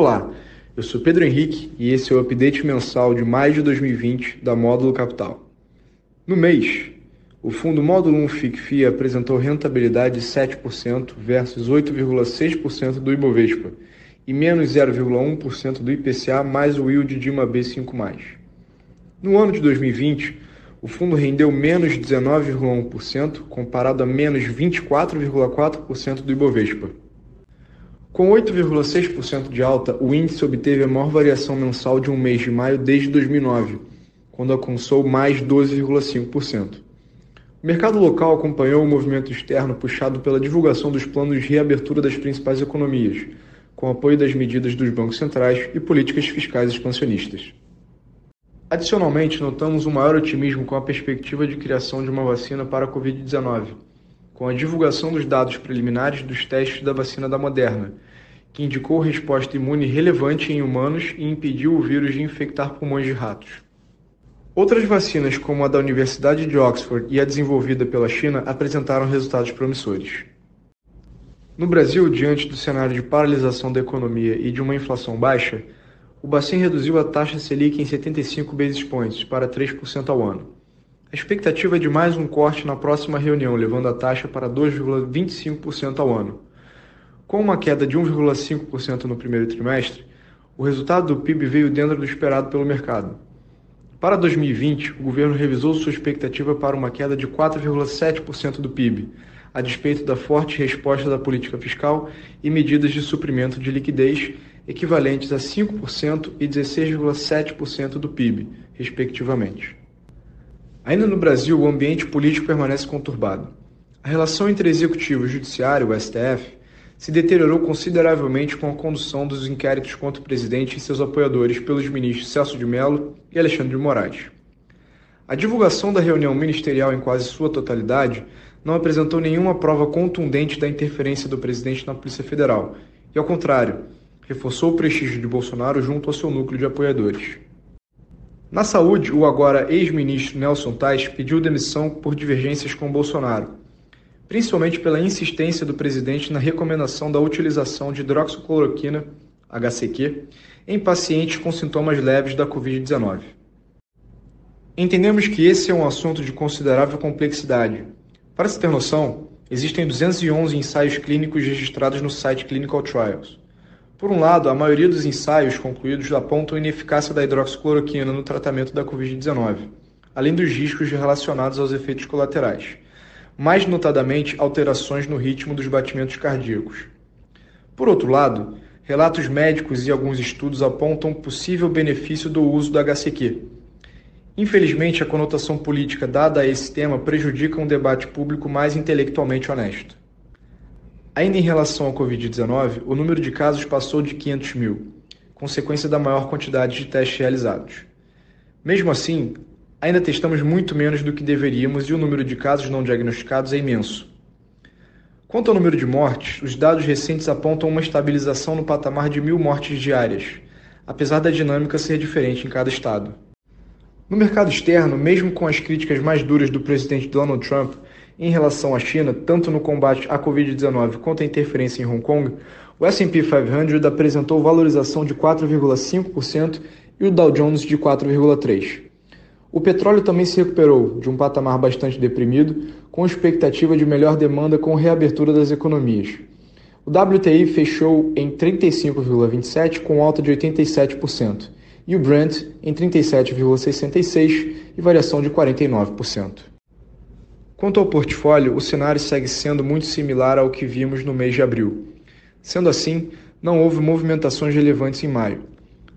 Olá, eu sou Pedro Henrique e esse é o update mensal de maio de 2020 da Módulo Capital. No mês, o fundo Módulo 1 FICFI apresentou rentabilidade de 7% versus 8,6% do Ibovespa e menos 0,1% do IPCA mais o yield de uma B5+. No ano de 2020, o fundo rendeu menos 19,1% comparado a menos 24,4% do Ibovespa. Com 8,6% de alta, o índice obteve a maior variação mensal de um mês de maio desde 2009, quando alcançou mais 12,5%. O mercado local acompanhou o movimento externo puxado pela divulgação dos planos de reabertura das principais economias, com apoio das medidas dos bancos centrais e políticas fiscais expansionistas. Adicionalmente, notamos um maior otimismo com a perspectiva de criação de uma vacina para a Covid-19, com a divulgação dos dados preliminares dos testes da vacina da Moderna, que indicou resposta imune relevante em humanos e impediu o vírus de infectar pulmões de ratos. Outras vacinas, como a da Universidade de Oxford e a desenvolvida pela China, apresentaram resultados promissores. No Brasil, diante do cenário de paralisação da economia e de uma inflação baixa, o Bacen reduziu a taxa Selic em 75 basis points para 3% ao ano. A expectativa é de mais um corte na próxima reunião, levando a taxa para 2,25% ao ano. Com uma queda de 1,5% no primeiro trimestre, o resultado do PIB veio dentro do esperado pelo mercado. Para 2020, o governo revisou sua expectativa para uma queda de 4,7% do PIB, a despeito da forte resposta da política fiscal e medidas de suprimento de liquidez equivalentes a 5% e 16,7% do PIB, respectivamente. Ainda no Brasil, o ambiente político permanece conturbado. A relação entre executivo e judiciário, o STF, se deteriorou consideravelmente com a condução dos inquéritos contra o presidente e seus apoiadores pelos ministros Celso de Mello e Alexandre de Moraes. A divulgação da reunião ministerial em quase sua totalidade não apresentou nenhuma prova contundente da interferência do presidente na Polícia Federal, e, ao contrário, reforçou o prestígio de Bolsonaro junto ao seu núcleo de apoiadores. Na saúde, o agora ex-ministro Nelson Tais pediu demissão por divergências com Bolsonaro, principalmente pela insistência do presidente na recomendação da utilização de hidroxicloroquina, HCQ, em pacientes com sintomas leves da Covid-19. Entendemos que esse é um assunto de considerável complexidade. Para se ter noção, existem 211 ensaios clínicos registrados no site Clinical Trials. Por um lado, a maioria dos ensaios concluídos apontam a ineficácia da hidroxicloroquina no tratamento da Covid-19, além dos riscos relacionados aos efeitos colaterais, mais notadamente alterações no ritmo dos batimentos cardíacos. Por outro lado, relatos médicos e alguns estudos apontam possível benefício do uso do HCQ. Infelizmente, a conotação política dada a esse tema prejudica um debate público mais intelectualmente honesto. Ainda em relação ao Covid-19, o número de casos passou de 500 mil, consequência da maior quantidade de testes realizados. Mesmo assim, ainda testamos muito menos do que deveríamos e o número de casos não diagnosticados é imenso. Quanto ao número de mortes, os dados recentes apontam uma estabilização no patamar de mil mortes diárias, apesar da dinâmica ser diferente em cada estado. No mercado externo, mesmo com as críticas mais duras do presidente Donald Trump, em relação à China, tanto no combate à Covid-19 quanto à interferência em Hong Kong, o S&P 500 apresentou valorização de 4,5% e o Dow Jones de 4,3%. O petróleo também se recuperou de um patamar bastante deprimido, com expectativa de melhor demanda com reabertura das economias. O WTI fechou em 35,27 com alta de 87% e o Brent em 37,66 e variação de 49%. Quanto ao portfólio, o cenário segue sendo muito similar ao que vimos no mês de abril. Sendo assim, não houve movimentações relevantes em maio.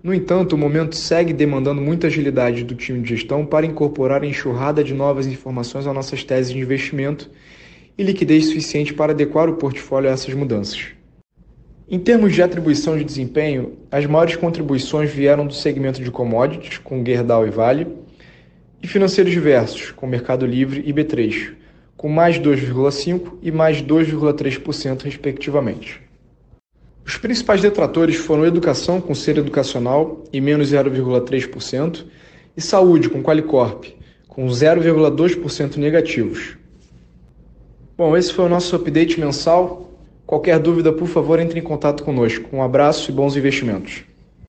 No entanto, o momento segue demandando muita agilidade do time de gestão para incorporar a enxurrada de novas informações a nossas teses de investimento e liquidez suficiente para adequar o portfólio a essas mudanças. Em termos de atribuição de desempenho, as maiores contribuições vieram do segmento de commodities, com Gerdau e Vale, e financeiros diversos, com Mercado Livre e B3, com mais 2,5% e mais 2,3%, respectivamente. Os principais detratores foram educação, com ser educacional, e menos 0,3%, e saúde, com Qualicorp, com 0,2% negativos. Bom, esse foi o nosso update mensal. Qualquer dúvida, por favor, entre em contato conosco. Um abraço e bons investimentos.